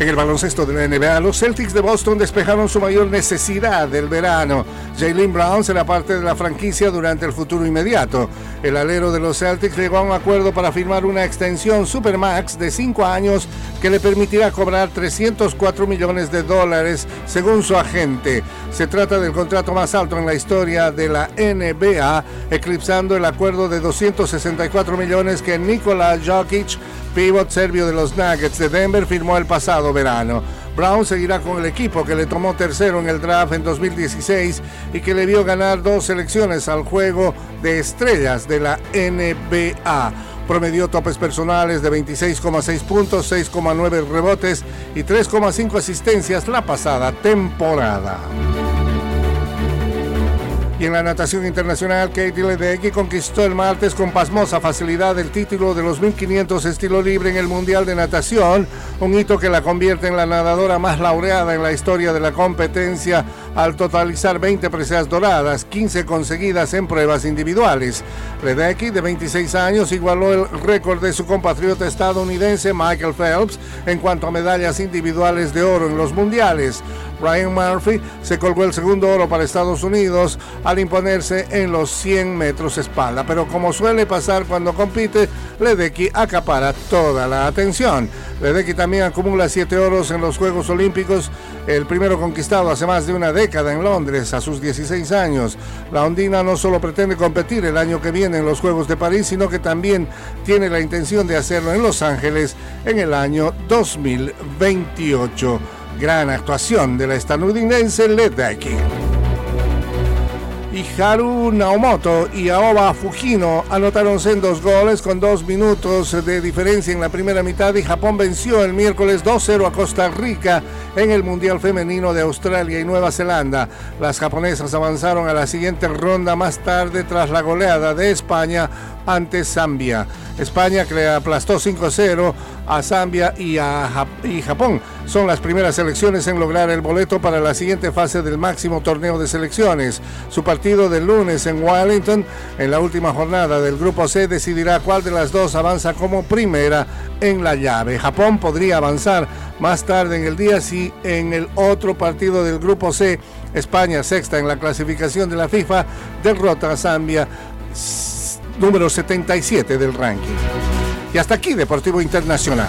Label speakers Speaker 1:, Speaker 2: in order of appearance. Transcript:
Speaker 1: En el baloncesto de la NBA, los Celtics de Boston despejaron su mayor necesidad del verano. Jalen Brown será parte de la franquicia durante el futuro inmediato. El alero de los Celtics llegó a un acuerdo para firmar una extensión Supermax de 5 años que le permitirá cobrar 304 millones de dólares según su agente. Se trata del contrato más alto en la historia de la NBA, eclipsando el acuerdo de 264 millones que Nikola Jokic pivot serbio de los Nuggets de Denver firmó el pasado verano. Brown seguirá con el equipo que le tomó tercero en el draft en 2016 y que le vio ganar dos selecciones al juego de estrellas de la NBA. Promedió topes personales de 26,6 puntos, 6,9 rebotes y 3,5 asistencias la pasada temporada. Y en la natación internacional, Katie Ledecky conquistó el martes con pasmosa facilidad el título de los 1500 estilo libre en el Mundial de Natación, un hito que la convierte en la nadadora más laureada en la historia de la competencia al totalizar 20 preseas doradas, 15 conseguidas en pruebas individuales. Ledecky, de 26 años, igualó el récord de su compatriota estadounidense Michael Phelps en cuanto a medallas individuales de oro en los mundiales. Ryan Murphy se colgó el segundo oro para Estados Unidos al imponerse en los 100 metros espalda. Pero como suele pasar cuando compite, Ledecky acapara toda la atención. Ledecky también acumula 7 oros en los Juegos Olímpicos, el primero conquistado hace más de una década en Londres, a sus 16 años. La ondina no solo pretende competir el año que viene en los Juegos de París, sino que también tiene la intención de hacerlo en Los Ángeles en el año 2028. Gran actuación de la estadounidense Ledecky. Y Haru Naomoto y Aoba Fujino anotaron sendos goles con dos minutos de diferencia en la primera mitad y Japón venció el miércoles 2-0 a Costa Rica en el Mundial Femenino de Australia y Nueva Zelanda. Las japonesas avanzaron a la siguiente ronda más tarde tras la goleada de España ante Zambia. España que aplastó 5-0 a Zambia y a Japón. Son las primeras selecciones en lograr el boleto para la siguiente fase del máximo torneo de selecciones. Su partido del lunes en Wellington, en la última jornada del Grupo C, decidirá cuál de las dos avanza como primera en la llave. Japón podría avanzar más tarde en el día si en el otro partido del Grupo C, España sexta en la clasificación de la FIFA, derrota a Zambia número 77 del ranking. Y hasta aquí Deportivo Internacional.